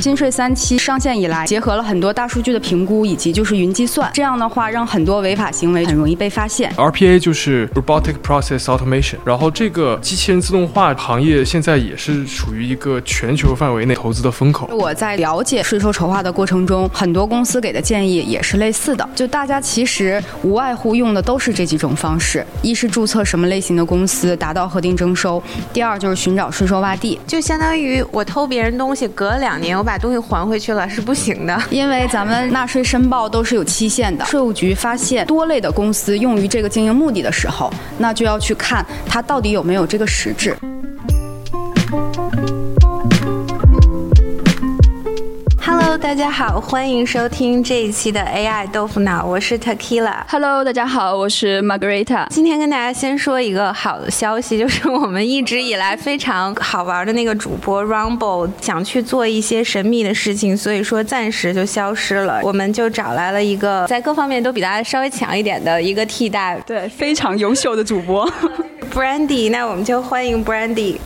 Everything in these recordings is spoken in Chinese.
金税三期上线以来，结合了很多大数据的评估以及就是云计算，这样的话让很多违法行为很容易被发现。RPA 就是 Robotic Process Automation，然后这个机器人自动化行业现在也是属于一个全球范围内投资的风口。我在了解税收筹划的过程中，很多公司给的建议也是类似的，就大家其实无外乎用的都是这几种方式：一是注册什么类型的公司，达到核定征收；第二就是寻找税收洼地，就相当于我偷别人东西，隔两年我把把东西还回去了是不行的，因为咱们纳税申报都是有期限的。税务局发现多类的公司用于这个经营目的的时候，那就要去看它到底有没有这个实质。大家好，欢迎收听这一期的 AI 豆腐脑，我是 Takila。Hello，大家好，我是 Margarita。今天跟大家先说一个好的消息，就是我们一直以来非常好玩的那个主播 Rumble 想去做一些神秘的事情，所以说暂时就消失了。我们就找来了一个在各方面都比大家稍微强一点的一个替代，对，非常优秀的主播 Brandy。那我们就欢迎 Brandy。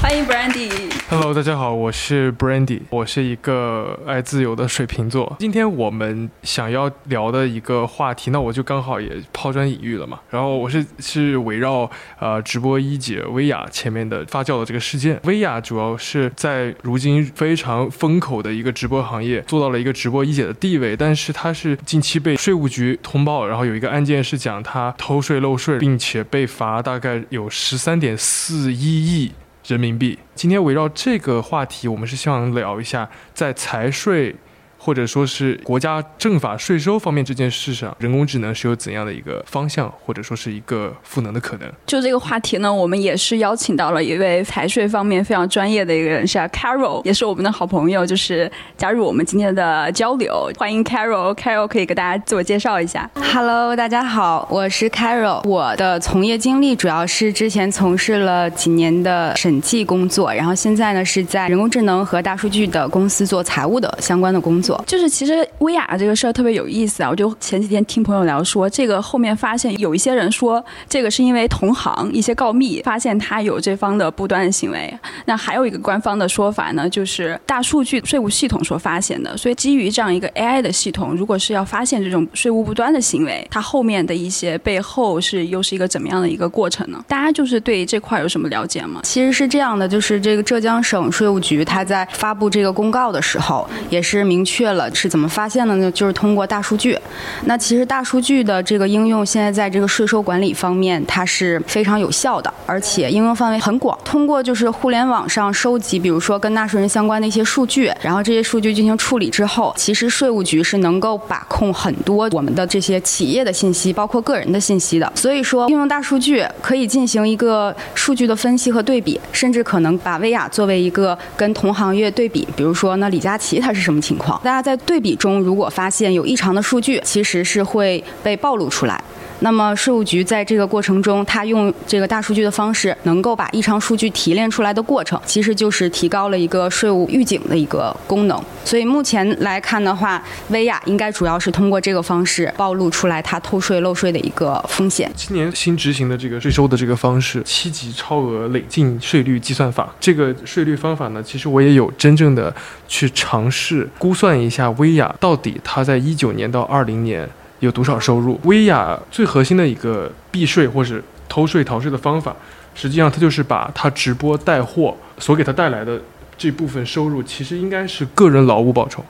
欢迎 Brandy。Hello，大家好，我是 Brandy，我是一个爱自由的水瓶座。今天我们想要聊的一个话题，那我就刚好也抛砖引玉了嘛。然后我是是围绕呃直播一姐薇娅前面的发酵的这个事件。薇娅主要是在如今非常风口的一个直播行业做到了一个直播一姐的地位，但是她是近期被税务局通报，然后有一个案件是讲她偷税漏税，并且被罚大概有十三点四一亿。人民币。今天围绕这个话题，我们是希望聊一下在财税。或者说是国家政法税收方面这件事上，人工智能是有怎样的一个方向，或者说是一个赋能的可能？就这个话题呢，我们也是邀请到了一位财税方面非常专业的一个人士，Carol，也是我们的好朋友，就是加入我们今天的交流。欢迎 Carol，Carol 可以给大家自我介绍一下。Hello，大家好，我是 Carol。我的从业经历主要是之前从事了几年的审计工作，然后现在呢是在人工智能和大数据的公司做财务的相关的工作。就是其实薇娅这个事儿特别有意思啊！我就前几天听朋友聊说，这个后面发现有一些人说，这个是因为同行一些告密发现他有这方的不端行为。那还有一个官方的说法呢，就是大数据税务系统所发现的。所以基于这样一个 AI 的系统，如果是要发现这种税务不端的行为，它后面的一些背后是又是一个怎么样的一个过程呢？大家就是对这块有什么了解吗？其实是这样的，就是这个浙江省税务局它在发布这个公告的时候，也是明确。确了是怎么发现的呢？就是通过大数据。那其实大数据的这个应用，现在在这个税收管理方面，它是非常有效的，而且应用范围很广。通过就是互联网上收集，比如说跟纳税人相关的一些数据，然后这些数据进行处理之后，其实税务局是能够把控很多我们的这些企业的信息，包括个人的信息的。所以说，应用大数据可以进行一个数据的分析和对比，甚至可能把薇娅作为一个跟同行业对比，比如说那李佳琦他是什么情况？大家。在对比中，如果发现有异常的数据，其实是会被暴露出来。那么税务局在这个过程中，它用这个大数据的方式，能够把异常数据提炼出来的过程，其实就是提高了一个税务预警的一个功能。所以目前来看的话，薇娅应该主要是通过这个方式暴露出来它偷税漏税的一个风险。今年新执行的这个税收的这个方式，七级超额累进税率计算法，这个税率方法呢，其实我也有真正的去尝试估算一下薇娅到底它在一九年到二零年。有多少收入？薇娅最核心的一个避税或者偷税逃税的方法，实际上它就是把它直播带货所给他带来的这部分收入，其实应该是个人劳务报酬。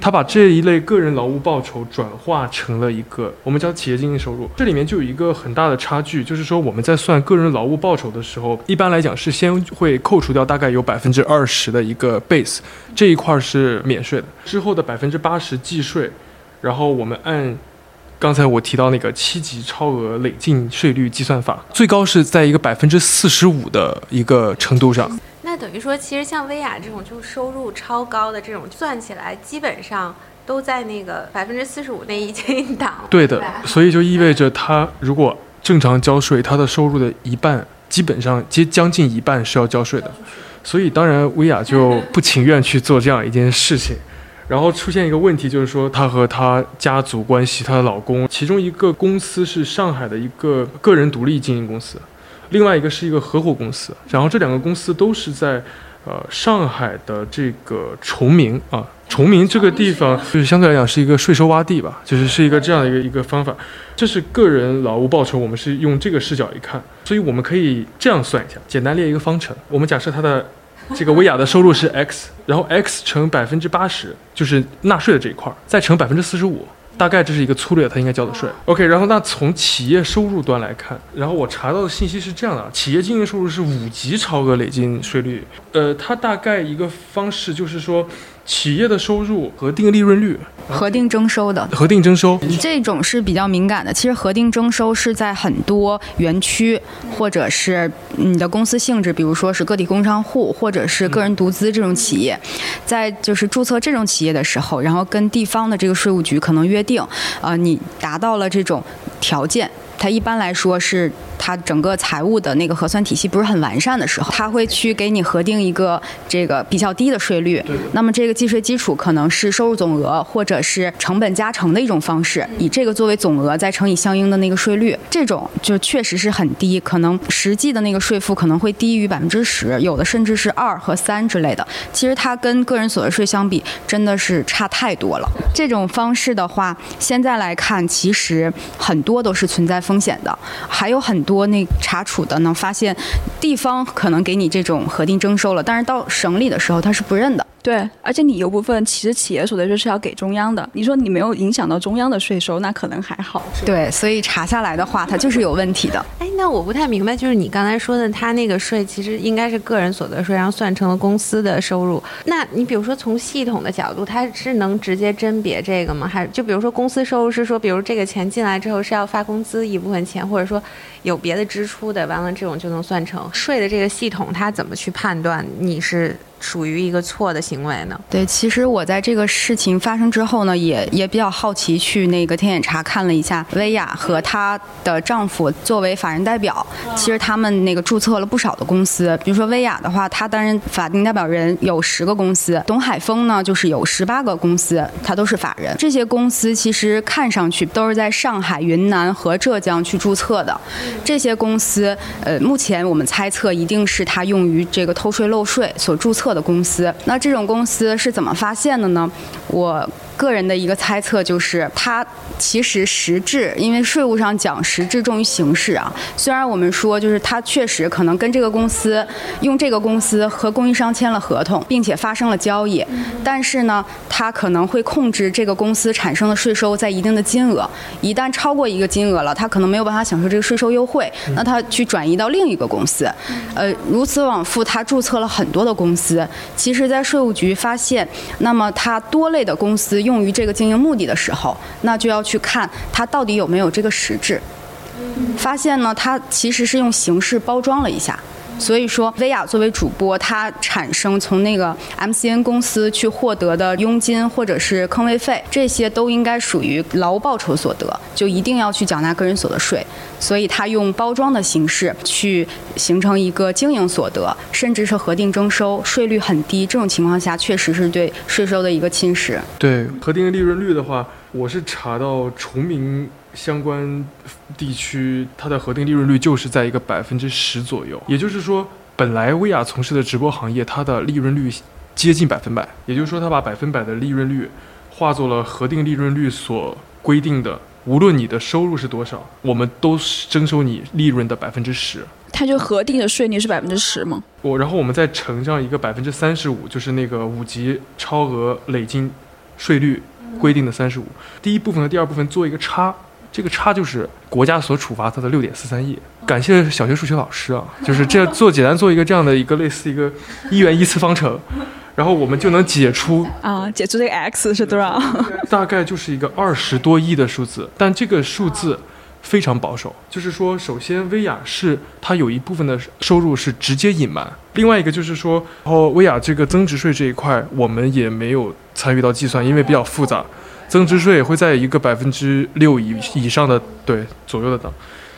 他把这一类个人劳务报酬转化成了一个我们叫企业经营收入。这里面就有一个很大的差距，就是说我们在算个人劳务报酬的时候，一般来讲是先会扣除掉大概有百分之二十的一个 base，这一块是免税的，之后的百分之八十计税，然后我们按。刚才我提到那个七级超额累进税率计算法，最高是在一个百分之四十五的一个程度上。那等于说，其实像薇娅这种就收入超高的这种，算起来基本上都在那个百分之四十五那一档。对的，所以就意味着他如果正常交税，他的收入的一半，基本上接将近一半是要交税的。所以当然，薇娅就不情愿去做这样一件事情。然后出现一个问题，就是说她和她家族关系，她的老公，其中一个公司是上海的一个个人独立经营公司，另外一个是一个合伙公司。然后这两个公司都是在呃，上海的这个崇明啊，崇明这个地方 就是相对来讲是一个税收洼地吧，就是是一个这样的一个一个方法。这是个人劳务报酬，我们是用这个视角一看，所以我们可以这样算一下，简单列一个方程。我们假设它的这个薇娅的收入是 x，然后 x 乘百分之八十就是纳税的这一块，再乘百分之四十五。大概这是一个粗略他应该交的税。OK，然后那从企业收入端来看，然后我查到的信息是这样的：企业经营收入是五级超额累进税率。呃，它大概一个方式就是说。企业的收入核定利润率，核定征收的，核定征收这种是比较敏感的。其实核定征收是在很多园区，或者是你的公司性质，比如说是个体工商户或者是个人独资这种企业，在就是注册这种企业的时候，然后跟地方的这个税务局可能约定，呃，你达到了这种条件。它一般来说是它整个财务的那个核算体系不是很完善的时候，它会去给你核定一个这个比较低的税率。那么这个计税基础可能是收入总额或者是成本加成的一种方式，以这个作为总额再乘以相应的那个税率，这种就确实是很低，可能实际的那个税负可能会低于百分之十，有的甚至是二和三之类的。其实它跟个人所得税相比真的是差太多了。这种方式的话，现在来看其实很多都是存在。风险的还有很多，那查处的呢，发现地方可能给你这种核定征收了，但是到省里的时候他是不认的。对，而且你有部分其实企业所得税是要给中央的。你说你没有影响到中央的税收，那可能还好。对，所以查下来的话，它就是有问题的。哎，那我不太明白，就是你刚才说的，他那个税其实应该是个人所得税，然后算成了公司的收入。那你比如说从系统的角度，它是能直接甄别这个吗？还是就比如说公司收入是说，比如这个钱进来之后是要发工资一部分钱，或者说有别的支出的，完了这种就能算成税的这个系统，它怎么去判断你是？属于一个错的行为呢？对，其实我在这个事情发生之后呢，也也比较好奇，去那个天眼查看了一下薇娅和她的丈夫作为法人代表，其实他们那个注册了不少的公司。比如说薇娅的话，她担任法定代表人有十个公司；董海峰呢，就是有十八个公司，他都是法人。这些公司其实看上去都是在上海、云南和浙江去注册的。这些公司，呃，目前我们猜测一定是他用于这个偷税漏税所注册。的公司，那这种公司是怎么发现的呢？我。个人的一个猜测就是，它其实实质，因为税务上讲实质重于形式啊。虽然我们说，就是它确实可能跟这个公司用这个公司和供应商签了合同，并且发生了交易，但是呢，它可能会控制这个公司产生的税收在一定的金额，一旦超过一个金额了，它可能没有办法享受这个税收优惠，那它去转移到另一个公司，呃，如此往复，它注册了很多的公司。其实，在税务局发现，那么它多类的公司。用于这个经营目的的时候，那就要去看它到底有没有这个实质。发现呢，它其实是用形式包装了一下。所以说，薇娅作为主播，她产生从那个 MCN 公司去获得的佣金或者是坑位费，这些都应该属于劳务报酬所得，就一定要去缴纳个人所得税。所以，她用包装的形式去形成一个经营所得，甚至是核定征收，税率很低。这种情况下，确实是对税收的一个侵蚀。对核定利润率的话，我是查到崇明。相关地区，它的核定利润率就是在一个百分之十左右。也就是说，本来薇娅从事的直播行业，它的利润率接近百分百。也就是说，它把百分百的利润率化作了核定利润率所规定的，无论你的收入是多少，我们都征收你利润的百分之十。它就核定的税率是百分之十吗？我然后我们再乘上一个百分之三十五，就是那个五级超额累进税率规定的三十五。第一部分和第二部分做一个差。这个差就是国家所处罚他的六点四三亿。感谢小学数学老师啊，就是这做简单做一个这样的一个类似一个一元一次方程，然后我们就能解出啊，解出这个 x 是多少？大概就是一个二十多亿的数字，但这个数字非常保守，就是说，首先薇娅是它有一部分的收入是直接隐瞒，另外一个就是说，然后薇娅这个增值税这一块我们也没有参与到计算，因为比较复杂。增值税会在一个百分之六以以上的对左右的档，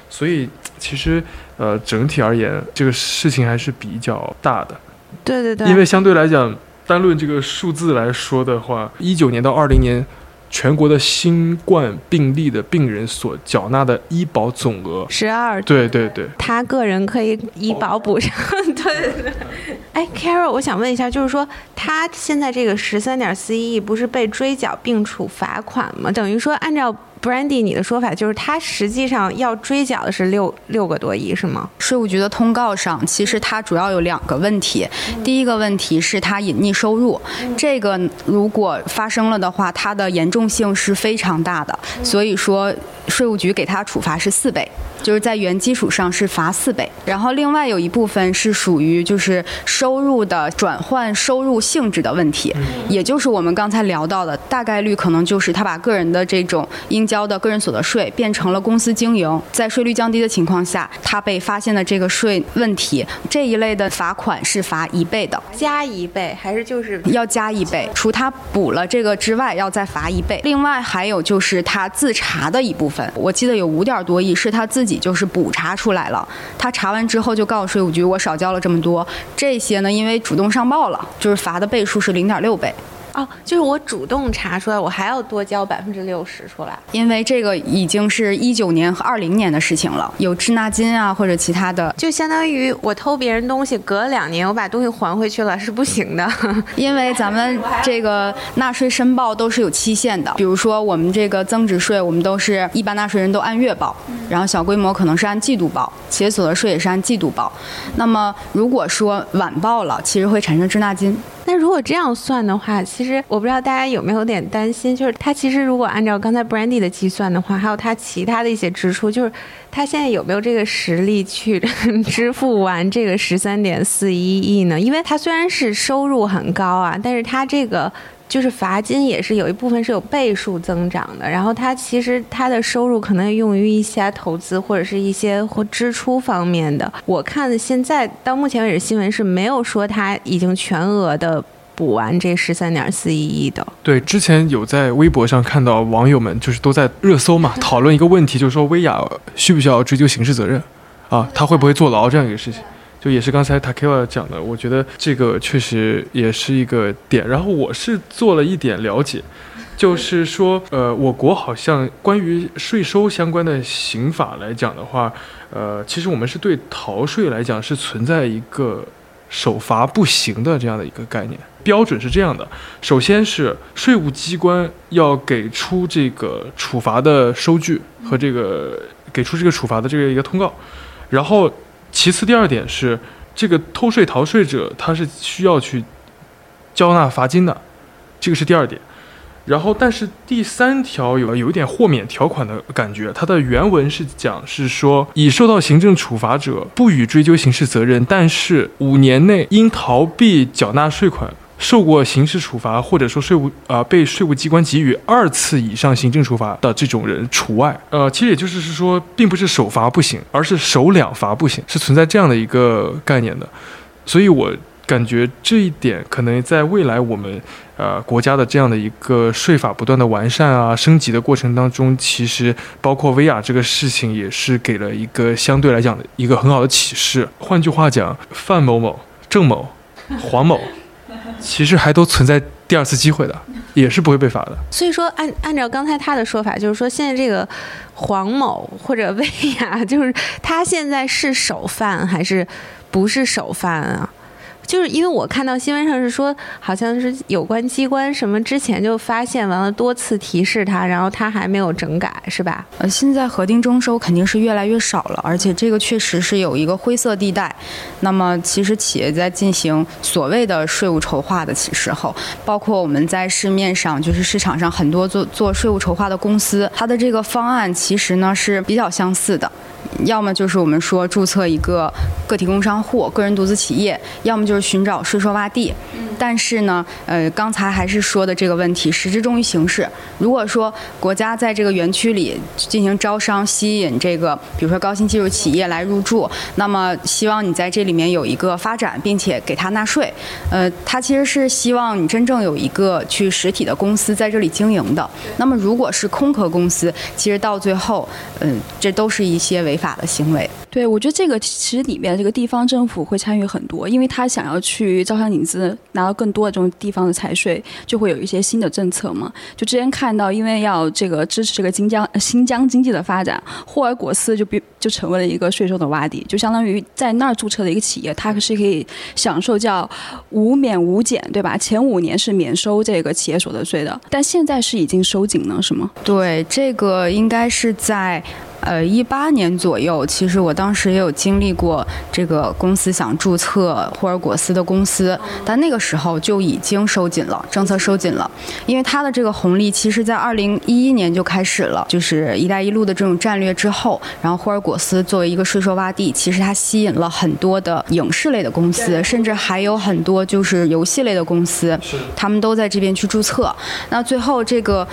所以其实呃整体而言这个事情还是比较大的。对对对。因为相对来讲，单论这个数字来说的话，一九年到二零年，全国的新冠病例的病人所缴纳的医保总额十二。对对对。他个人可以医保补上。对对对。哎，Carol，我想问一下，就是说他现在这个十三点四一亿不是被追缴并处罚款吗？等于说按照。Brandy，你的说法就是他实际上要追缴的是六六个多亿，是吗？税务局的通告上，其实它主要有两个问题。第一个问题是它隐匿收入，这个如果发生了的话，它的严重性是非常大的。所以说，税务局给他处罚是四倍，就是在原基础上是罚四倍。然后另外有一部分是属于就是收入的转换收入性质的问题，也就是我们刚才聊到的，大概率可能就是他把个人的这种应交的个人所得税变成了公司经营，在税率降低的情况下，他被发现的这个税问题，这一类的罚款是罚一倍的，加一倍还是就是要加一倍？除他补了这个之外，要再罚一倍。另外还有就是他自查的一部分，我记得有五点多亿是他自己就是补查出来了，他查完之后就告诉税务局我少交了这么多，这些呢因为主动上报了，就是罚的倍数是零点六倍。哦，就是我主动查出来，我还要多交百分之六十出来，因为这个已经是一九年和二零年的事情了，有滞纳金啊或者其他的，就相当于我偷别人东西，隔两年我把东西还回去了是不行的，因为咱们这个纳税申报都是有期限的，比如说我们这个增值税，我们都是一般纳税人都按月报，然后小规模可能是按季度报，企业所得税也是按季度报，那么如果说晚报了，其实会产生滞纳金。那如果这样算的话，其实我不知道大家有没有点担心，就是他其实如果按照刚才 Brandy 的计算的话，还有他其他的一些支出，就是他现在有没有这个实力去支付完这个十三点四一亿呢？因为他虽然是收入很高啊，但是他这个。就是罚金也是有一部分是有倍数增长的，然后他其实他的收入可能用于一些投资或者是一些或支出方面的。我看现在到目前为止新闻是没有说他已经全额的补完这十三点四一亿的。对，之前有在微博上看到网友们就是都在热搜嘛讨论一个问题，就是说薇娅需不需要追究刑事责任啊？他会不会坐牢这样一个事情？就也是刚才 Takela 讲的，我觉得这个确实也是一个点。然后我是做了一点了解，就是说，呃，我国好像关于税收相关的刑法来讲的话，呃，其实我们是对逃税来讲是存在一个首罚不行的这样的一个概念。标准是这样的：首先是税务机关要给出这个处罚的收据和这个给出这个处罚的这个一个通告，然后。其次，第二点是，这个偷税逃税者他是需要去交纳罚金的，这个是第二点。然后，但是第三条有有一点豁免条款的感觉，它的原文是讲是说，已受到行政处罚者不予追究刑事责任，但是五年内因逃避缴纳税款。受过刑事处罚，或者说税务啊被税务机关给予二次以上行政处罚的这种人除外。呃，其实也就是是说，并不是首罚不行，而是首两罚不行，是存在这样的一个概念的。所以我感觉这一点可能在未来我们呃国家的这样的一个税法不断的完善啊升级的过程当中，其实包括薇娅这个事情也是给了一个相对来讲的一个很好的启示。换句话讲，范某某、郑某、黄某。其实还都存在第二次机会的，也是不会被罚的。所以说，按按照刚才他的说法，就是说现在这个黄某或者薇娅，就是他现在是首犯还是不是首犯啊？就是因为我看到新闻上是说，好像是有关机关什么之前就发现完了，多次提示他，然后他还没有整改，是吧？呃，现在核定征收肯定是越来越少了，而且这个确实是有一个灰色地带。那么，其实企业在进行所谓的税务筹划的时候，包括我们在市面上，就是市场上很多做做税务筹划的公司，它的这个方案其实呢是比较相似的。要么就是我们说注册一个个体工商户、个人独资企业，要么就是寻找税收洼地。但是呢，呃，刚才还是说的这个问题，实质重于形式。如果说国家在这个园区里进行招商，吸引这个比如说高新技术企业来入驻，那么希望你在这里面有一个发展，并且给他纳税。呃，他其实是希望你真正有一个去实体的公司在这里经营的。那么如果是空壳公司，其实到最后，嗯，这都是一些违法的行为。对，我觉得这个其实里面这个地方政府会参与很多，因为他想要去招商引资，拿到更多的这种地方的财税，就会有一些新的政策嘛。就之前看到，因为要这个支持这个新疆新疆经济的发展，霍尔果斯就比就成为了一个税收的洼地，就相当于在那儿注册的一个企业，它是可以享受叫无免无减，对吧？前五年是免收这个企业所得税的，但现在是已经收紧了，是吗？对，这个应该是在。呃，一八年左右，其实我当时也有经历过这个公司想注册霍尔果斯的公司，但那个时候就已经收紧了，政策收紧了，因为它的这个红利，其实在二零一一年就开始了，就是“一带一路”的这种战略之后，然后霍尔果斯作为一个税收洼地，其实它吸引了很多的影视类的公司，甚至还有很多就是游戏类的公司，他们都在这边去注册。那最后这个，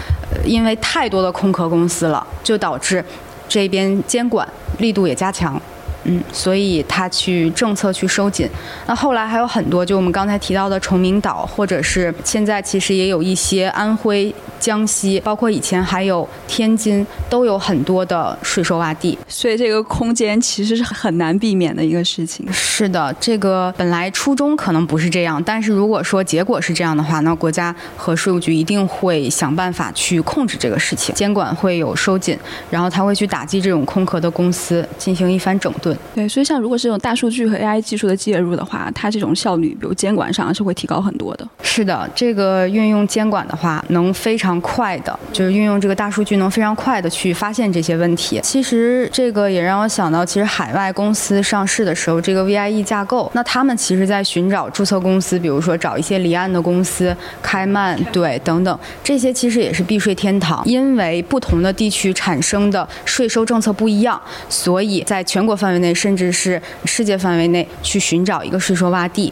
因为太多的空壳公司了，就导致。这边监管力度也加强，嗯，所以他去政策去收紧。那后来还有很多，就我们刚才提到的崇明岛，或者是现在其实也有一些安徽。江西，包括以前还有天津，都有很多的税收洼地，所以这个空间其实是很难避免的一个事情。是的，这个本来初衷可能不是这样，但是如果说结果是这样的话，那国家和税务局一定会想办法去控制这个事情，监管会有收紧，然后他会去打击这种空壳的公司，进行一番整顿。对，所以像如果是这种大数据和 AI 技术的介入的话，它这种效率，比如监管上是会提高很多的。是的，这个运用监管的话，能非常。快的，就是运用这个大数据，能非常快的去发现这些问题。其实这个也让我想到，其实海外公司上市的时候，这个 VIE 架构，那他们其实在寻找注册公司，比如说找一些离岸的公司，开曼对等等，这些其实也是避税天堂。因为不同的地区产生的税收政策不一样，所以在全国范围内，甚至是世界范围内去寻找一个税收洼地。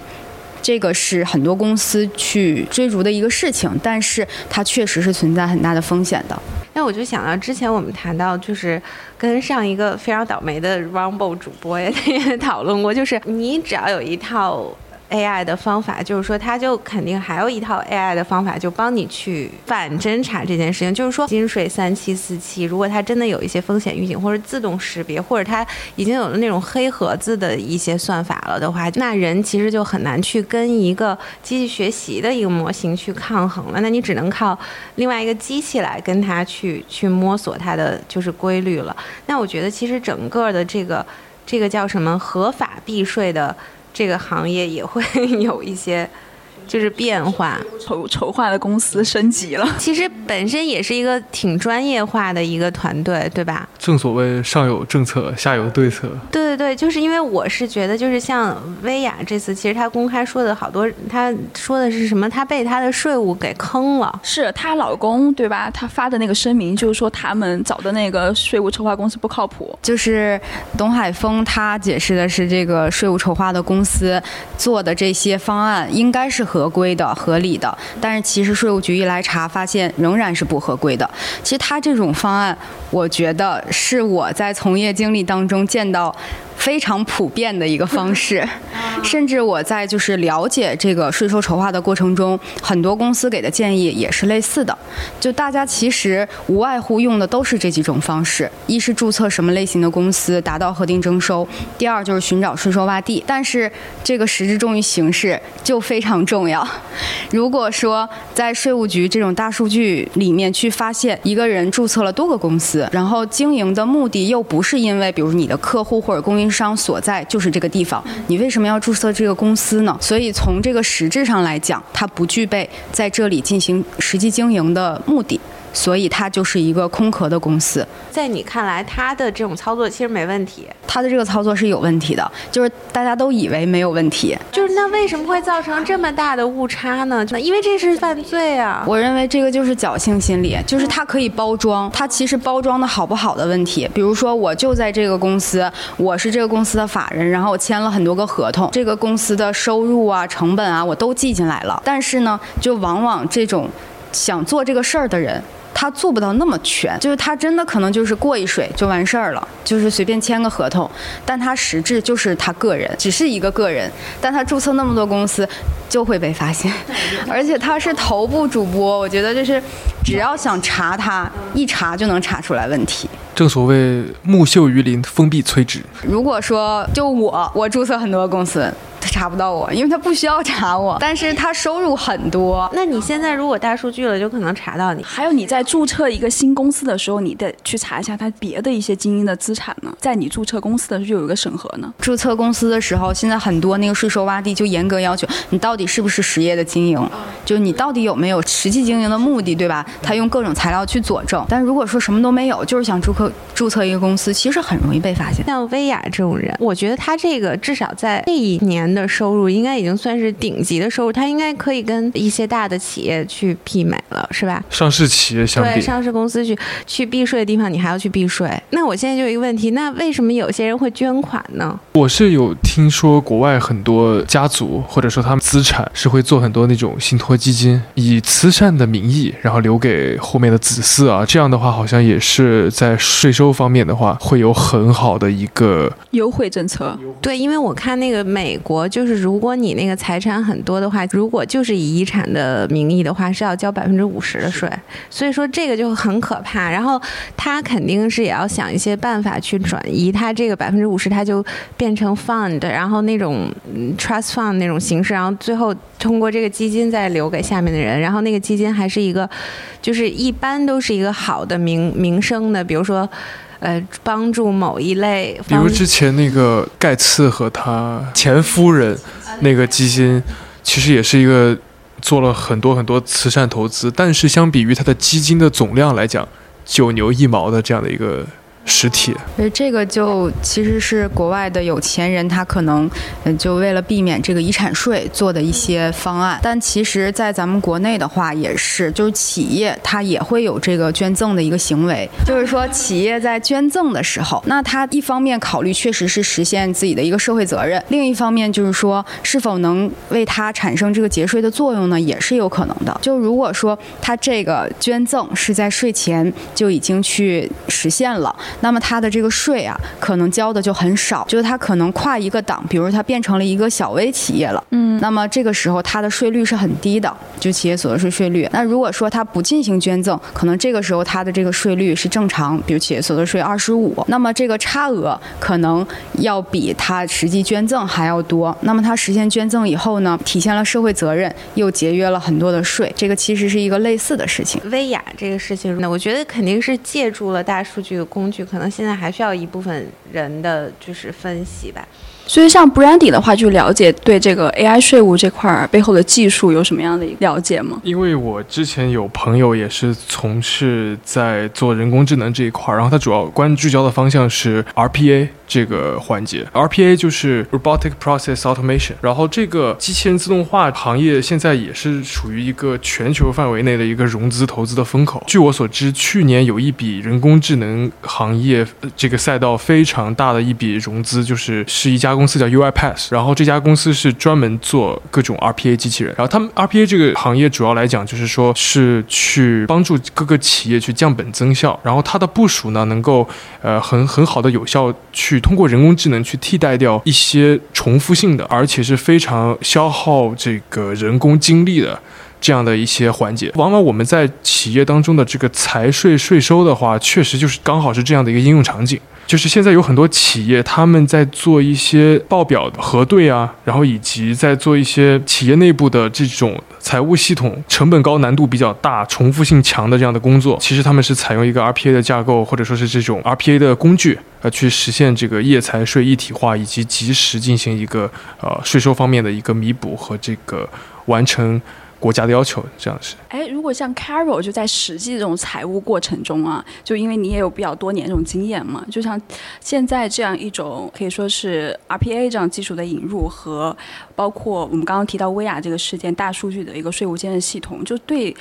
这个是很多公司去追逐的一个事情，但是它确实是存在很大的风险的。那我就想到之前我们谈到，就是跟上一个非常倒霉的 Rumble 主播也 也讨论过，就是你只要有一套。AI 的方法就是说，它就肯定还有一套 AI 的方法，就帮你去反侦查这件事情。就是说，金水三七四七，如果它真的有一些风险预警，或者自动识别，或者它已经有了那种黑盒子的一些算法了的话，那人其实就很难去跟一个机器学习的一个模型去抗衡了。那你只能靠另外一个机器来跟它去去摸索它的就是规律了。那我觉得，其实整个的这个这个叫什么合法避税的。这个行业也会 有一些。就是变化，筹筹划的公司升级了。其实本身也是一个挺专业化的一个团队，对吧？正所谓上有政策，下有对策。对对对，就是因为我是觉得，就是像薇娅这次，其实她公开说的好多，她说的是什么？她被她的税务给坑了。是她老公对吧？她发的那个声明就是说，他们找的那个税务筹划公司不靠谱。就是董海峰他解释的是，这个税务筹划的公司做的这些方案应该是。合规的、合理的，但是其实税务局一来查，发现仍然是不合规的。其实他这种方案，我觉得是我在从业经历当中见到。非常普遍的一个方式，甚至我在就是了解这个税收筹划的过程中，很多公司给的建议也是类似的。就大家其实无外乎用的都是这几种方式：一是注册什么类型的公司达到核定征收；第二就是寻找税收洼地。但是这个实质重于形式就非常重要。如果说在税务局这种大数据里面去发现一个人注册了多个公司，然后经营的目的又不是因为比如你的客户或者供应商所在就是这个地方，你为什么要注册这个公司呢？所以从这个实质上来讲，它不具备在这里进行实际经营的目的。所以它就是一个空壳的公司，在你看来，它的这种操作其实没问题。它的这个操作是有问题的，就是大家都以为没有问题，就是那为什么会造成这么大的误差呢？因为这是犯罪啊！我认为这个就是侥幸心理，就是它可以包装，它其实包装的好不好的问题。比如说，我就在这个公司，我是这个公司的法人，然后我签了很多个合同，这个公司的收入啊、成本啊，我都记进来了。但是呢，就往往这种想做这个事儿的人。他做不到那么全，就是他真的可能就是过一水就完事儿了，就是随便签个合同，但他实质就是他个人，只是一个个人，但他注册那么多公司就会被发现，而且他是头部主播，我觉得就是只要想查他，一查就能查出来问题。正所谓木秀于林，风必摧之。如果说就我，我注册很多公司。他查不到我，因为他不需要查我，但是他收入很多。那你现在如果大数据了，就可能查到你。还有你在注册一个新公司的时候，你得去查一下他别的一些经营的资产呢。在你注册公司的时候就有一个审核呢。注册公司的时候，现在很多那个税收洼地就严格要求你到底是不是实业的经营，就你到底有没有实际经营的目的，对吧？他用各种材料去佐证。但如果说什么都没有，就是想注册注册一个公司，其实很容易被发现。像薇娅这种人，我觉得他这个至少在这一年。的收入应该已经算是顶级的收入，他应该可以跟一些大的企业去媲美了，是吧？上市企业相比，对上市公司去去避税的地方，你还要去避税。那我现在就有一个问题，那为什么有些人会捐款呢？我是有听说国外很多家族或者说他们资产是会做很多那种信托基金，以慈善的名义，然后留给后面的子嗣啊。这样的话，好像也是在税收方面的话，会有很好的一个优惠政策。对，因为我看那个美国。就是如果你那个财产很多的话，如果就是以遗产的名义的话，是要交百分之五十的税，所以说这个就很可怕。然后他肯定是也要想一些办法去转移他这个百分之五十，他就变成 fund，然后那种 trust fund 那种形式，然后最后通过这个基金再留给下面的人，然后那个基金还是一个，就是一般都是一个好的名名声的，比如说。呃，帮助某一类，比如之前那个盖茨和他前夫人那个基金，其实也是一个做了很多很多慈善投资，但是相比于他的基金的总量来讲，九牛一毛的这样的一个。实体，所以这个就其实是国外的有钱人，他可能嗯就为了避免这个遗产税做的一些方案。但其实，在咱们国内的话，也是就是企业它也会有这个捐赠的一个行为，就是说企业在捐赠的时候，那他一方面考虑确实是实现自己的一个社会责任，另一方面就是说是否能为他产生这个节税的作用呢，也是有可能的。就如果说他这个捐赠是在税前就已经去实现了。那么它的这个税啊，可能交的就很少，就是它可能跨一个档，比如它变成了一个小微企业了，嗯，那么这个时候它的税率是很低的，就企业所得税税率。那如果说它不进行捐赠，可能这个时候它的这个税率是正常，比如企业所得税二十五，那么这个差额可能要比它实际捐赠还要多。那么它实现捐赠以后呢，体现了社会责任，又节约了很多的税，这个其实是一个类似的事情。薇娅这个事情呢，我觉得肯定是借助了大数据的工具。可能现在还需要一部分人的就是分析吧。所以像 Brandy 的话，就了解对这个 AI 税务这块背后的技术有什么样的了解吗？因为我之前有朋友也是从事在做人工智能这一块，然后他主要关聚焦的方向是 RPA 这个环节。RPA 就是 Robotic Process Automation，然后这个机器人自动化行业现在也是处于一个全球范围内的一个融资投资的风口。据我所知，去年有一笔人工智能行业这个赛道非常大的一笔融资，就是是一家。公司叫 UiPath，然后这家公司是专门做各种 RPA 机器人。然后他们 RPA 这个行业主要来讲，就是说是去帮助各个企业去降本增效。然后它的部署呢，能够呃很很好的有效去通过人工智能去替代掉一些重复性的，而且是非常消耗这个人工精力的这样的一些环节。往往我们在企业当中的这个财税税收的话，确实就是刚好是这样的一个应用场景。就是现在有很多企业，他们在做一些报表核对啊，然后以及在做一些企业内部的这种财务系统，成本高、难度比较大、重复性强的这样的工作，其实他们是采用一个 RPA 的架构，或者说是这种 RPA 的工具，呃，去实现这个业财税一体化，以及及时进行一个呃税收方面的一个弥补和这个完成。国家的要求这样是。哎，如果像 Carol 就在实际这种财务过程中啊，就因为你也有比较多年这种经验嘛，就像现在这样一种可以说是 RPA 这样技术的引入和包括我们刚刚提到薇娅这个事件，大数据的一个税务监测系统，就对。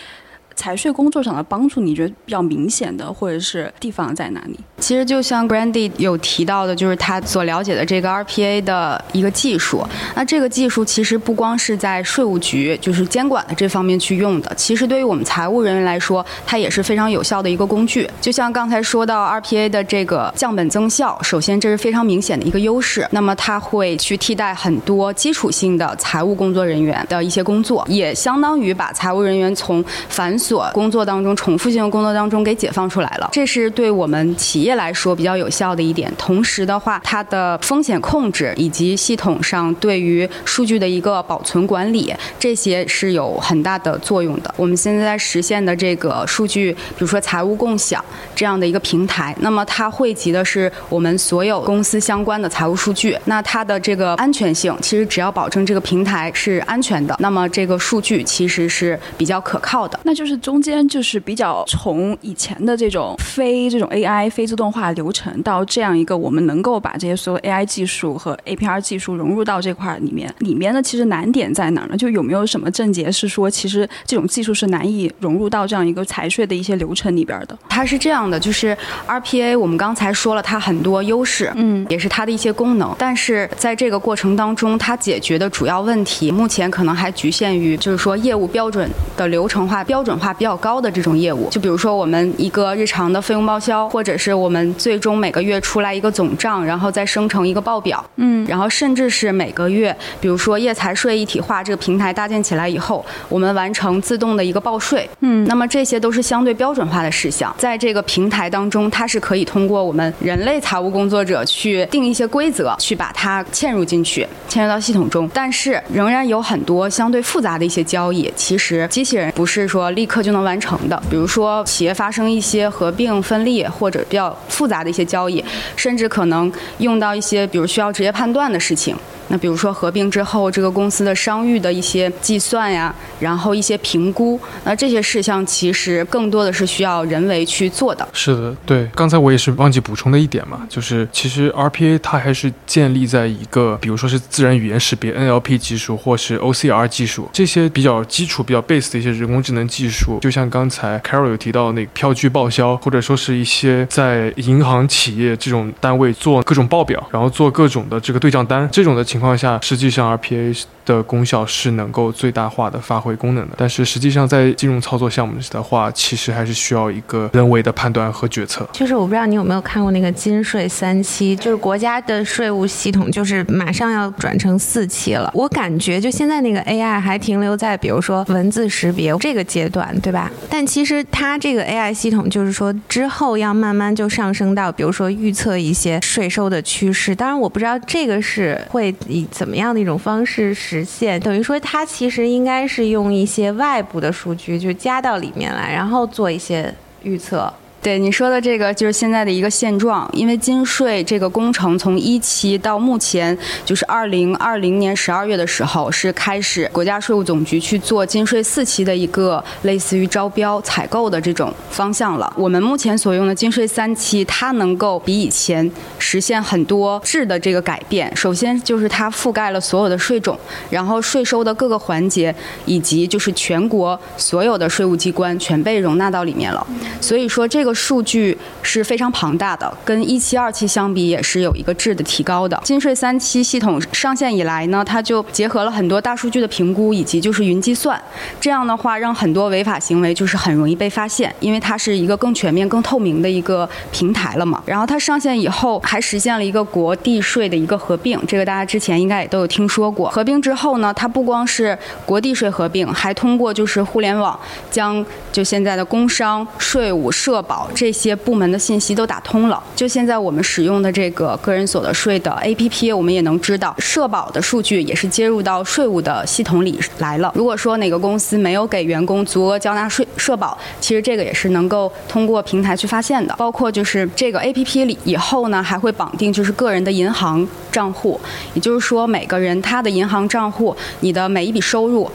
财税工作上的帮助，你觉得比较明显的，或者是地方在哪里？其实就像 Grandy 有提到的，就是他所了解的这个 RPA 的一个技术。那这个技术其实不光是在税务局，就是监管的这方面去用的，其实对于我们财务人员来说，它也是非常有效的一个工具。就像刚才说到 RPA 的这个降本增效，首先这是非常明显的一个优势。那么它会去替代很多基础性的财务工作人员的一些工作，也相当于把财务人员从繁所工作当中、重复性的工作当中给解放出来了。这是对我们企业来说比较有效的一点。同时的话，它的风险控制以及系统上对于数据的一个保存管理，这些是有很大的作用的。我们现在实现的这个数据，比如说财务共享这样的一个平台，那么它汇集的是我们所有公司相关的财务数据。那它的这个安全性，其实只要保证这个平台是安全的，那么这个数据其实是比较可靠的。那就是中间就是比较从以前的这种非这种 AI 非自动化流程，到这样一个我们能够把这些所有 AI 技术和 APR 技术融入到这块里面，里面呢其实难点在哪儿呢？就有没有什么症结是说，其实这种技术是难以融入到这样一个财税的一些流程里边的？它是这样的，就是 RPA，我们刚才说了它很多优势，嗯，也是它的一些功能，但是在这个过程当中，它解决的主要问题，目前可能还局限于就是说业务标准的流程化、标准化比较高的这种业务，就比如说我们一个日常的费用报销，或者是我们最终每个月出来一个总账，然后再生成一个报表，嗯，然后甚至是每个月，比如说业财税一体化这个平台搭建起来以后，我们完成自动的一个报税，嗯，那么这些都是相对标准化的事项，在这个平台当中，它是可以通过我们人类财务工作者去定一些规则，去把它嵌入进去，嵌入到系统中。但是仍然有很多相对复杂的一些交易，其实机器人不是说立刻就能完成的。比如说企业发生一些合并、分立或者比较复杂的一些交易，甚至可能用到一些比如需要职业判断的事情。那比如说合并之后，这个公司的商誉的一些计算呀，然后一些评估，那这些事项其实更多的是需要人为去做的。是的，对。刚才我也是忘记补充的一点嘛，就是其实 RPA 它还是建立在一个，比如说是自然语言识别 NLP 技术，或是 OCR 技术这些比较基础、比较 base 的一些人工智能技术。就像刚才 Carol 有提到那个票据报销，或者说是一些在银行、企业这种单位做各种报表，然后做各种的这个对账单这种的。情况下，实际上 RPA 的功效是能够最大化的发挥功能的，但是实际上在金融操作项目的话，其实还是需要一个人为的判断和决策。就是我不知道你有没有看过那个金税三期，就是国家的税务系统就是马上要转成四期了。我感觉就现在那个 AI 还停留在比如说文字识别这个阶段，对吧？但其实它这个 AI 系统就是说之后要慢慢就上升到比如说预测一些税收的趋势。当然我不知道这个是会。以怎么样的一种方式实现？等于说，它其实应该是用一些外部的数据，就加到里面来，然后做一些预测。对你说的这个就是现在的一个现状，因为金税这个工程从一期到目前就是二零二零年十二月的时候是开始国家税务总局去做金税四期的一个类似于招标采购的这种方向了。我们目前所用的金税三期，它能够比以前实现很多质的这个改变。首先就是它覆盖了所有的税种，然后税收的各个环节，以及就是全国所有的税务机关全被容纳到里面了。所以说这个。数据是非常庞大的，跟一期、二期相比也是有一个质的提高的。金税三期系统上线以来呢，它就结合了很多大数据的评估以及就是云计算，这样的话让很多违法行为就是很容易被发现，因为它是一个更全面、更透明的一个平台了嘛。然后它上线以后还实现了一个国地税的一个合并，这个大家之前应该也都有听说过。合并之后呢，它不光是国地税合并，还通过就是互联网将就现在的工商、税务、社保。这些部门的信息都打通了。就现在我们使用的这个个人所得税的 APP，我们也能知道社保的数据也是接入到税务的系统里来了。如果说哪个公司没有给员工足额交纳税社保，其实这个也是能够通过平台去发现的。包括就是这个 APP 里以后呢，还会绑定就是个人的银行账户，也就是说每个人他的银行账户，你的每一笔收入。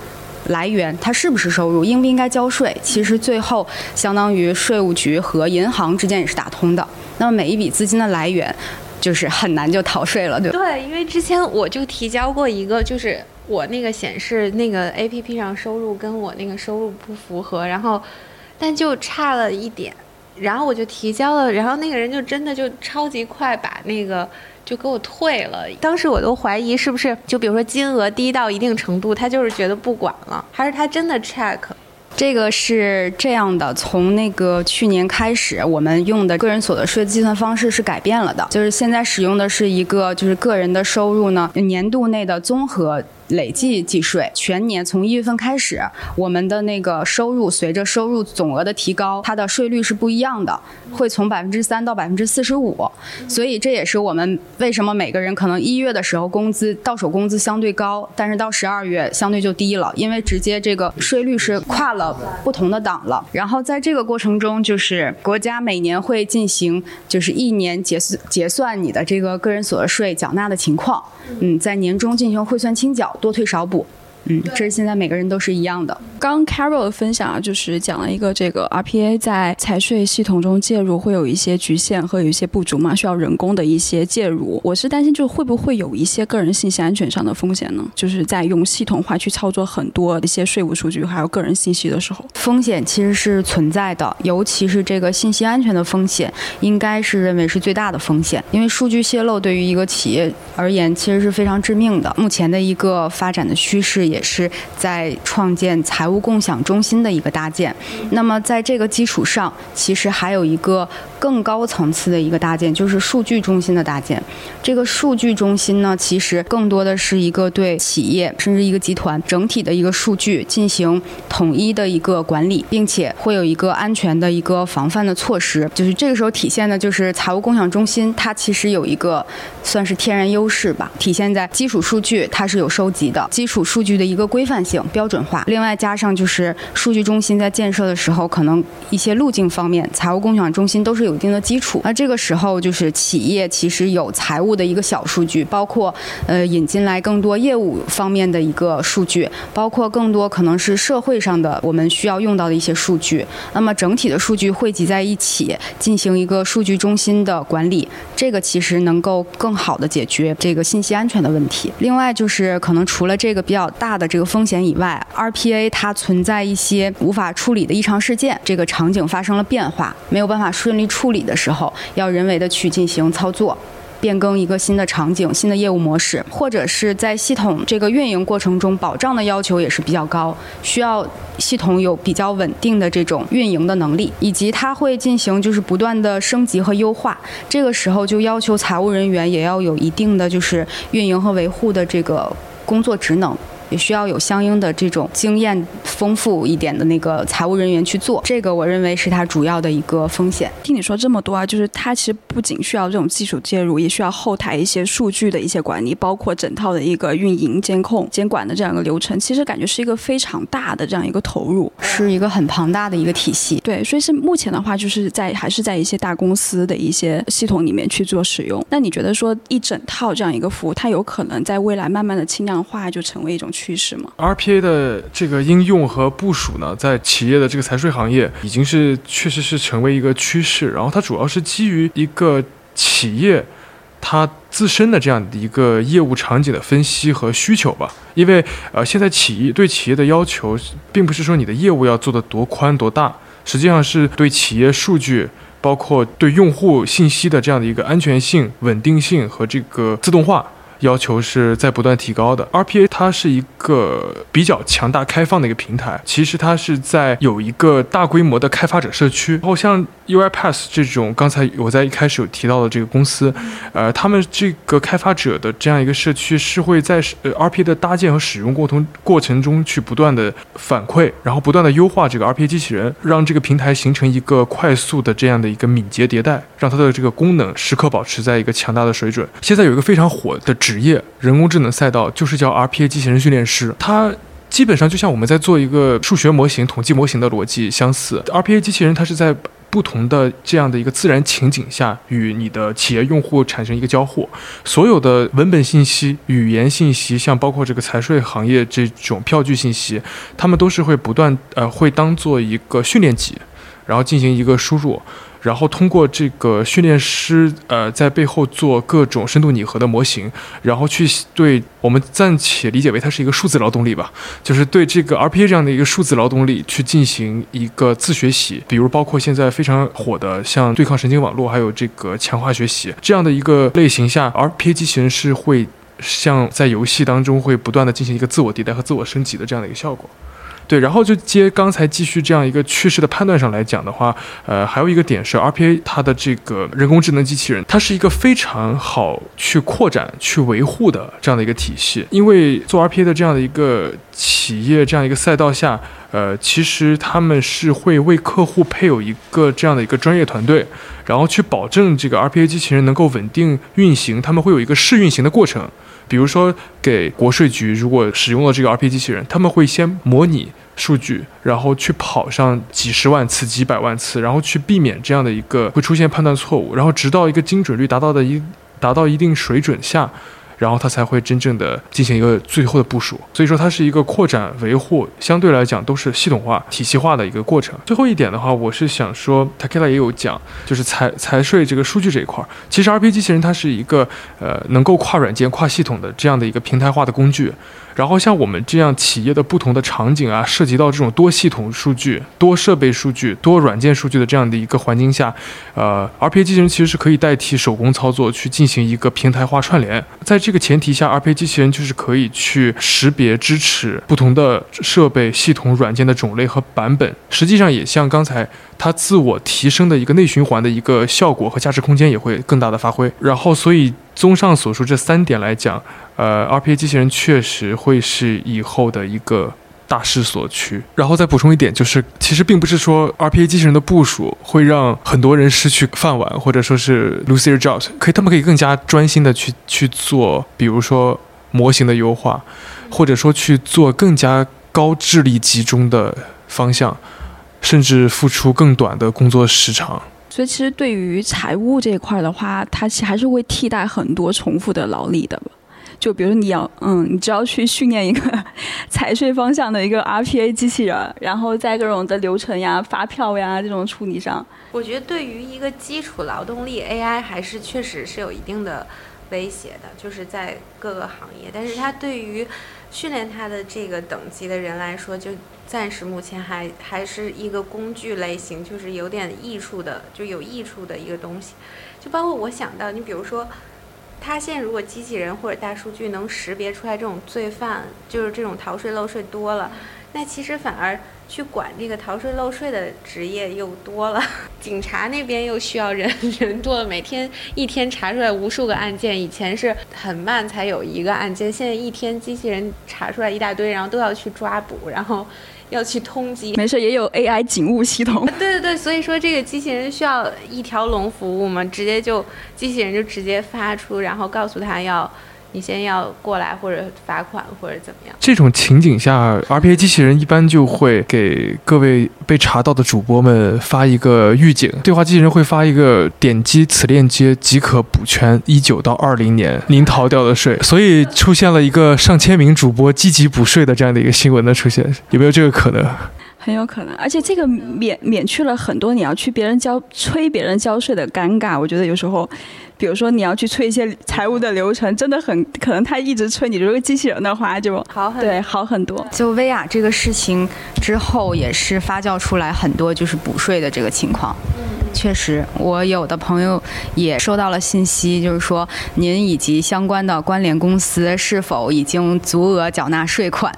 来源，它是不是收入，应不应该交税？其实最后相当于税务局和银行之间也是打通的。那么每一笔资金的来源，就是很难就逃税了，对吧？对，因为之前我就提交过一个，就是我那个显示那个 A P P 上收入跟我那个收入不符合，然后但就差了一点，然后我就提交了，然后那个人就真的就超级快把那个。就给我退了，当时我都怀疑是不是就比如说金额低到一定程度，他就是觉得不管了，还是他真的 check？这个是这样的，从那个去年开始，我们用的个人所得税计算方式是改变了的，就是现在使用的是一个就是个人的收入呢年度内的综合。累计计税，全年从一月份开始，我们的那个收入随着收入总额的提高，它的税率是不一样的，会从百分之三到百分之四十五。所以这也是我们为什么每个人可能一月的时候工资到手工资相对高，但是到十二月相对就低了，因为直接这个税率是跨了不同的档了。然后在这个过程中，就是国家每年会进行就是一年结算结算你的这个个人所得税缴纳的情况，嗯，在年终进行汇算清缴，多退少补。嗯，这是现在每个人都是一样的。刚 Carol 的分享啊，就是讲了一个这个 RPA 在财税系统中介入会有一些局限和有一些不足嘛，需要人工的一些介入。我是担心，就会不会有一些个人信息安全上的风险呢？就是在用系统化去操作很多一些税务数据还有个人信息的时候，风险其实是存在的，尤其是这个信息安全的风险，应该是认为是最大的风险，因为数据泄露对于一个企业而言其实是非常致命的。目前的一个发展的趋势也是在创建财财务共享中心的一个搭建。那么在这个基础上，其实还有一个更高层次的一个搭建，就是数据中心的搭建。这个数据中心呢，其实更多的是一个对企业甚至一个集团整体的一个数据进行统一的一个管理，并且会有一个安全的一个防范的措施。就是这个时候体现的就是财务共享中心，它其实有一个算是天然优势吧，体现在基础数据它是有收集的，基础数据的一个规范性、标准化。另外加上就是数据中心在建设的时候，可能一些路径方面，财务共享中心都是有一定的基础。那这个时候就是企业其实有财务的一个小数据，包括呃引进来更多业务方面的一个数据，包括更多可能是社会上的我们需要用到的一些数据。那么整体的数据汇集在一起，进行一个数据中心的管理，这个其实能够更好的解决这个信息安全的问题。另外就是可能除了这个比较大的这个风险以外，RPA 它它存在一些无法处理的异常事件，这个场景发生了变化，没有办法顺利处理的时候，要人为的去进行操作。变更一个新的场景、新的业务模式，或者是在系统这个运营过程中，保障的要求也是比较高，需要系统有比较稳定的这种运营的能力，以及它会进行就是不断的升级和优化。这个时候就要求财务人员也要有一定的就是运营和维护的这个工作职能。也需要有相应的这种经验丰富一点的那个财务人员去做，这个我认为是它主要的一个风险。听你说这么多啊，就是它其实不仅需要这种技术介入，也需要后台一些数据的一些管理，包括整套的一个运营、监控、监管的这样一个流程。其实感觉是一个非常大的这样一个投入，是一个很庞大的一个体系。对，所以是目前的话，就是在还是在一些大公司的一些系统里面去做使用。那你觉得说一整套这样一个服务，它有可能在未来慢慢的轻量化，就成为一种趋势吗？RPA 的这个应用和部署呢，在企业的这个财税行业已经是确实是成为一个趋势。然后它主要是基于一个企业它自身的这样的一个业务场景的分析和需求吧。因为呃，现在企业对企业的要求，并不是说你的业务要做的多宽多大，实际上是对企业数据，包括对用户信息的这样的一个安全性、稳定性和这个自动化。要求是在不断提高的。RPA 它是一个比较强大、开放的一个平台，其实它是在有一个大规模的开发者社区。然后像 UiPath 这种，刚才我在一开始有提到的这个公司，呃，他们这个开发者的这样一个社区是会在呃 RPA 的搭建和使用过程过程中去不断的反馈，然后不断的优化这个 RPA 机器人，让这个平台形成一个快速的这样的一个敏捷迭代，让它的这个功能时刻保持在一个强大的水准。现在有一个非常火的职业，人工智能赛道就是叫 RPA 机器人训练师，它。基本上就像我们在做一个数学模型、统计模型的逻辑相似，RPA 机器人它是在不同的这样的一个自然情景下，与你的企业用户产生一个交互。所有的文本信息、语言信息，像包括这个财税行业这种票据信息，他们都是会不断呃会当做一个训练集，然后进行一个输入。然后通过这个训练师，呃，在背后做各种深度拟合的模型，然后去对我们暂且理解为它是一个数字劳动力吧，就是对这个 RPA 这样的一个数字劳动力去进行一个自学习，比如包括现在非常火的像对抗神经网络，还有这个强化学习这样的一个类型下，RPA 机器人是会像在游戏当中会不断的进行一个自我迭代和自我升级的这样的一个效果。对，然后就接刚才继续这样一个趋势的判断上来讲的话，呃，还有一个点是 RPA 它的这个人工智能机器人，它是一个非常好去扩展、去维护的这样的一个体系。因为做 RPA 的这样的一个企业、这样一个赛道下，呃，其实他们是会为客户配有一个这样的一个专业团队，然后去保证这个 RPA 机器人能够稳定运行，他们会有一个试运行的过程。比如说，给国税局如果使用了这个 RPA 机器人，他们会先模拟数据，然后去跑上几十万次、几百万次，然后去避免这样的一个会出现判断错误，然后直到一个精准率达到的一达到一定水准下。然后它才会真正的进行一个最后的部署，所以说它是一个扩展维护，相对来讲都是系统化、体系化的一个过程。最后一点的话，我是想说 t a k e l a 也有讲，就是财财税这个数据这一块儿，其实 RP 机器人它是一个呃能够跨软件、跨系统的这样的一个平台化的工具。然后像我们这样企业的不同的场景啊，涉及到这种多系统数据、多设备数据、多软件数据的这样的一个环境下，呃，RPA 机器人其实是可以代替手工操作去进行一个平台化串联。在这个前提下，RPA 机器人就是可以去识别、支持不同的设备、系统、软件的种类和版本。实际上也像刚才它自我提升的一个内循环的一个效果和价值空间也会更大的发挥。然后，所以综上所述这三点来讲。呃，RPA 机器人确实会是以后的一个大势所趋。然后再补充一点，就是其实并不是说 RPA 机器人的部署会让很多人失去饭碗，或者说是 lose their jobs，可以他们可以更加专心的去去做，比如说模型的优化，或者说去做更加高智力集中的方向，甚至付出更短的工作时长。所以其实对于财务这一块的话，它其实还是会替代很多重复的劳力的。就比如你要，嗯，你只要去训练一个 财税方向的一个 RPA 机器人，然后在各种的流程呀、发票呀这种处理上，我觉得对于一个基础劳动力，AI 还是确实是有一定的威胁的，就是在各个行业。但是它对于训练他的这个等级的人来说，就暂时目前还还是一个工具类型，就是有点益处的，就有益处的一个东西。就包括我想到，你比如说。他现在如果机器人或者大数据能识别出来这种罪犯，就是这种逃税漏税多了，那其实反而去管这个逃税漏税的职业又多了，警察那边又需要人 人多了，每天一天查出来无数个案件，以前是很慢才有一个案件，现在一天机器人查出来一大堆，然后都要去抓捕，然后。要去通缉，没事，也有 AI 警务系统。对对对，所以说这个机器人需要一条龙服务嘛，直接就机器人就直接发出，然后告诉他要。你先要过来，或者罚款，或者怎么样？这种情景下，RPA 机器人一般就会给各位被查到的主播们发一个预警，对话机器人会发一个点击此链接即可补全一九到二零年您逃掉的税，所以出现了一个上千名主播积极补税的这样的一个新闻的出现，有没有这个可能？很有可能，而且这个免免去了很多你要去别人交催别人交税的尴尬。我觉得有时候，比如说你要去催一些财务的流程，真的很可能他一直催你。如果机器人的话，就好很对好很多。就薇娅这个事情之后，也是发酵出来很多就是补税的这个情况。确实，我有的朋友也收到了信息，就是说您以及相关的关联公司是否已经足额缴纳税款，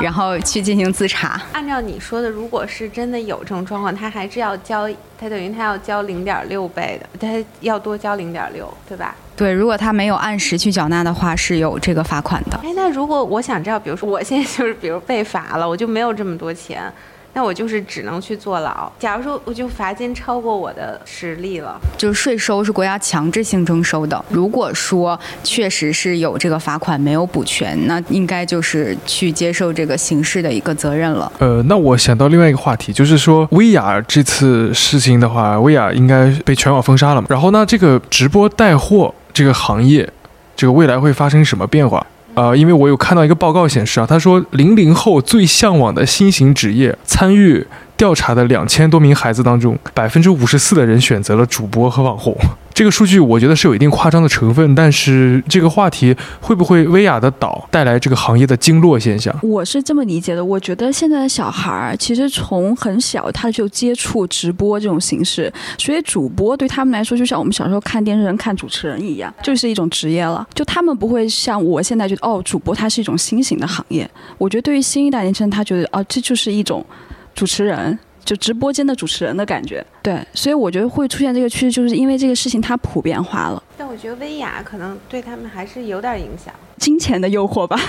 然后去进行自查。按照你说的，如果是真的有这种状况，他还是要交，他等于他要交零点六倍的，他要多交零点六，对吧？对，如果他没有按时去缴纳的话，是有这个罚款的。哎，那如果我想知道，比如说我现在就是比如被罚了，我就没有这么多钱。那我就是只能去坐牢。假如说我就罚金超过我的实力了，就是税收是国家强制性征收的。如果说确实是有这个罚款没有补全，那应该就是去接受这个刑事的一个责任了。呃，那我想到另外一个话题，就是说薇娅这次事情的话，薇娅应该被全网封杀了嘛？然后呢，这个直播带货这个行业，这个未来会发生什么变化？啊，因为我有看到一个报告显示啊，他说零零后最向往的新型职业，参与调查的两千多名孩子当中，百分之五十四的人选择了主播和网红。这个数据我觉得是有一定夸张的成分，但是这个话题会不会薇娅的倒带来这个行业的经络现象？我是这么理解的，我觉得现在的小孩儿其实从很小他就接触直播这种形式，所以主播对他们来说就像我们小时候看电视人看主持人一样，就是一种职业了。就他们不会像我现在觉得哦，主播它是一种新型的行业。我觉得对于新一代年轻人，他觉得哦，这就是一种主持人。就直播间的主持人的感觉，对，所以我觉得会出现这个趋势，就是因为这个事情它普遍化了。但我觉得薇娅可能对他们还是有点影响，金钱的诱惑吧。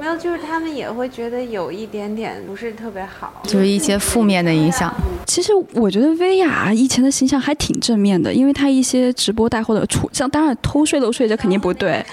没有，就是他们也会觉得有一点点不是特别好，就是一些负面的影响。其实我觉得薇娅以前的形象还挺正面的，因为她一些直播带货的出，像当然偷税漏税这肯定不对。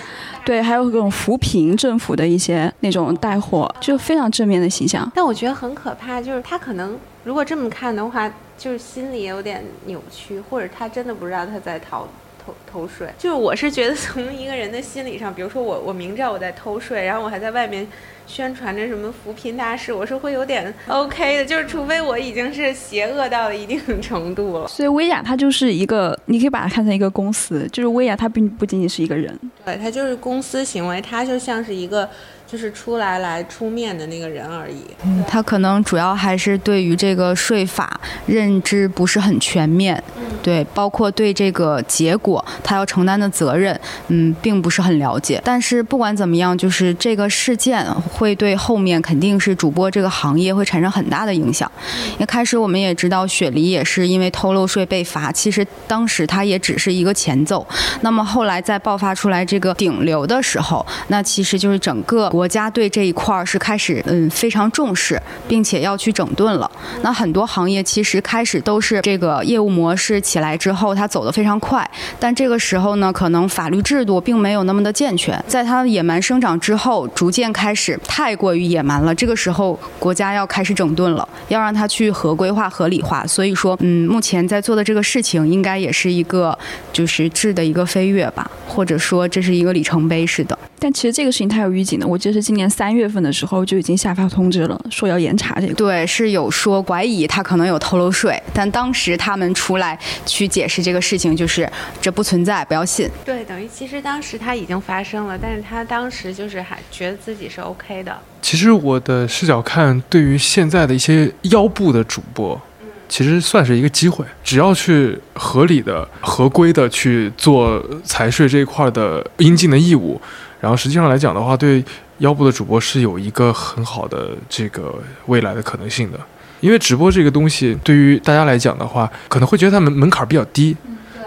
对，还有各种扶贫政府的一些那种带货，就非常正面的形象。但我觉得很可怕，就是她可能如果这么看的话，就是心里也有点扭曲，或者她真的不知道她在逃偷偷税。就是我是觉得从一个人的心理上，比如说我我明知道我在偷税，然后我还在外面。宣传着什么扶贫大事，我是会有点 OK 的，就是除非我已经是邪恶到了一定程度了。所以薇娅她就是一个，你可以把它看成一个公司，就是薇娅她并不仅仅是一个人，对，她就是公司行为，她就像是一个。就是出来来出面的那个人而已。嗯他可能主要还是对于这个税法认知不是很全面，对，包括对这个结果他要承担的责任，嗯，并不是很了解。但是不管怎么样，就是这个事件会对后面肯定是主播这个行业会产生很大的影响。一开始我们也知道雪梨也是因为偷漏税被罚，其实当时他也只是一个前奏。那么后来在爆发出来这个顶流的时候，那其实就是整个。国国家对这一块儿是开始嗯非常重视，并且要去整顿了。那很多行业其实开始都是这个业务模式起来之后，它走得非常快。但这个时候呢，可能法律制度并没有那么的健全。在它野蛮生长之后，逐渐开始太过于野蛮了。这个时候，国家要开始整顿了，要让它去合规化、合理化。所以说，嗯，目前在做的这个事情，应该也是一个就是质的一个飞跃吧，或者说这是一个里程碑似的。但其实这个事情它有预警的，我。就是今年三月份的时候就已经下发通知了，说要严查这个。对，是有说怀疑他可能有偷漏税，但当时他们出来去解释这个事情，就是这不存在，不要信。对，等于其实当时他已经发生了，但是他当时就是还觉得自己是 OK 的。其实我的视角看，对于现在的一些腰部的主播，其实算是一个机会，只要去合理的、合规的去做财税这一块的应尽的义务，然后实际上来讲的话，对。腰部的主播是有一个很好的这个未来的可能性的，因为直播这个东西对于大家来讲的话，可能会觉得它门门槛比较低，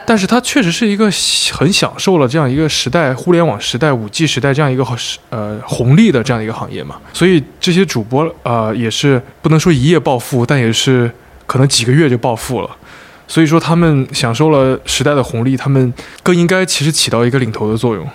但是它确实是一个很享受了这样一个时代，互联网时代、五 G 时代这样一个呃红利的这样一个行业嘛，所以这些主播呃也是不能说一夜暴富，但也是可能几个月就暴富了，所以说他们享受了时代的红利，他们更应该其实起到一个领头的作用。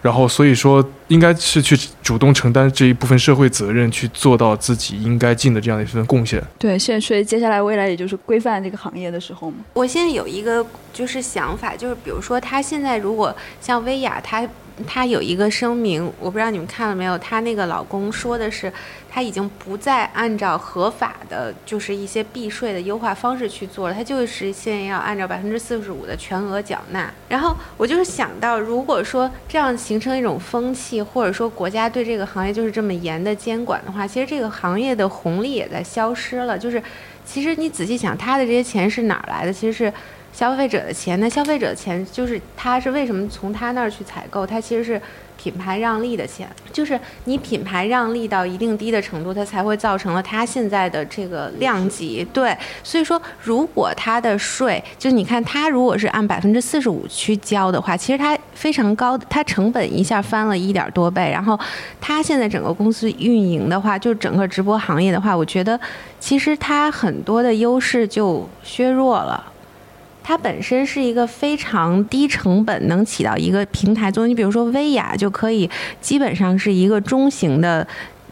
然后，所以说，应该是去主动承担这一部分社会责任，去做到自己应该尽的这样的一份贡献。对，现在所以接下来未来也就是规范这个行业的时候嘛。我现在有一个就是想法，就是比如说他现在如果像薇娅，她。她有一个声明，我不知道你们看了没有。她那个老公说的是，他已经不再按照合法的，就是一些避税的优化方式去做了，他就是现在要按照百分之四十五的全额缴纳。然后我就是想到，如果说这样形成一种风气，或者说国家对这个行业就是这么严的监管的话，其实这个行业的红利也在消失了。就是，其实你仔细想，他的这些钱是哪儿来的？其实是。消费者的钱，那消费者的钱就是他是为什么从他那儿去采购？他其实是品牌让利的钱，就是你品牌让利到一定低的程度，它才会造成了他现在的这个量级。对，所以说如果他的税，就你看他如果是按百分之四十五去交的话，其实他非常高，他成本一下翻了一点多倍。然后他现在整个公司运营的话，就整个直播行业的话，我觉得其实他很多的优势就削弱了。它本身是一个非常低成本，能起到一个平台作用。你比如说，薇娅就可以基本上是一个中型的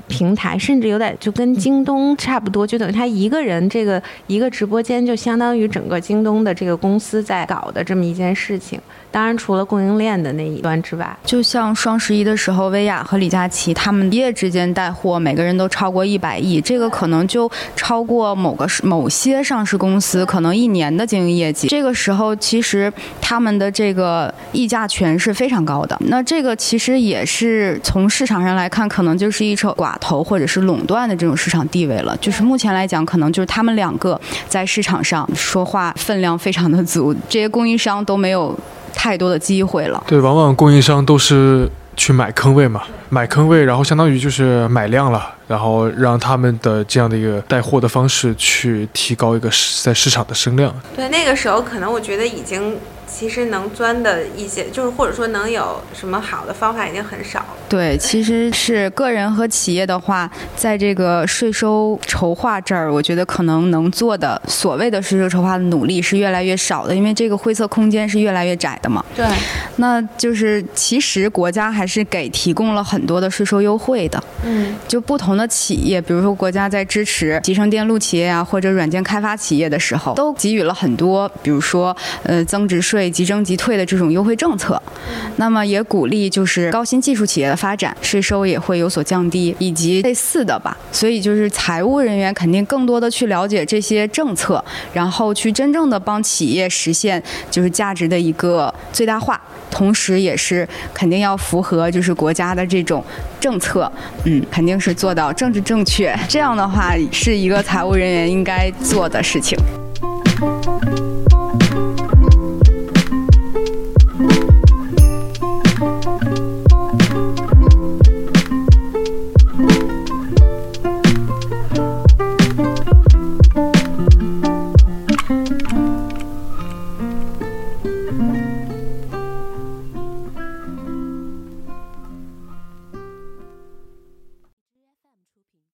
平台，甚至有点就跟京东差不多，就等于他一个人这个一个直播间，就相当于整个京东的这个公司在搞的这么一件事情。当然，除了供应链的那一端之外，就像双十一的时候，薇娅和李佳琦他们一夜之间带货，每个人都超过一百亿，这个可能就超过某个某些上市公司可能一年的经营业绩。这个时候，其实他们的这个溢价权是非常高的。那这个其实也是从市场上来看，可能就是一种寡头或者是垄断的这种市场地位了。就是目前来讲，可能就是他们两个在市场上说话分量非常的足，这些供应商都没有。太多的机会了，对，往往供应商都是去买坑位嘛，买坑位，然后相当于就是买量了，然后让他们的这样的一个带货的方式去提高一个在市场的声量。对，那个时候可能我觉得已经。其实能钻的一些，就是或者说能有什么好的方法已经很少了。对，其实是个人和企业的话，在这个税收筹划这儿，我觉得可能能做的所谓的税收筹划的努力是越来越少的，因为这个灰色空间是越来越窄的嘛。对，那就是其实国家还是给提供了很多的税收优惠的。嗯，就不同的企业，比如说国家在支持集成电路企业啊，或者软件开发企业的时候，都给予了很多，比如说呃增值税。即征即退的这种优惠政策，那么也鼓励就是高新技术企业的发展，税收也会有所降低，以及类似的吧。所以就是财务人员肯定更多的去了解这些政策，然后去真正的帮企业实现就是价值的一个最大化，同时也是肯定要符合就是国家的这种政策，嗯，肯定是做到政治正确。这样的话是一个财务人员应该做的事情。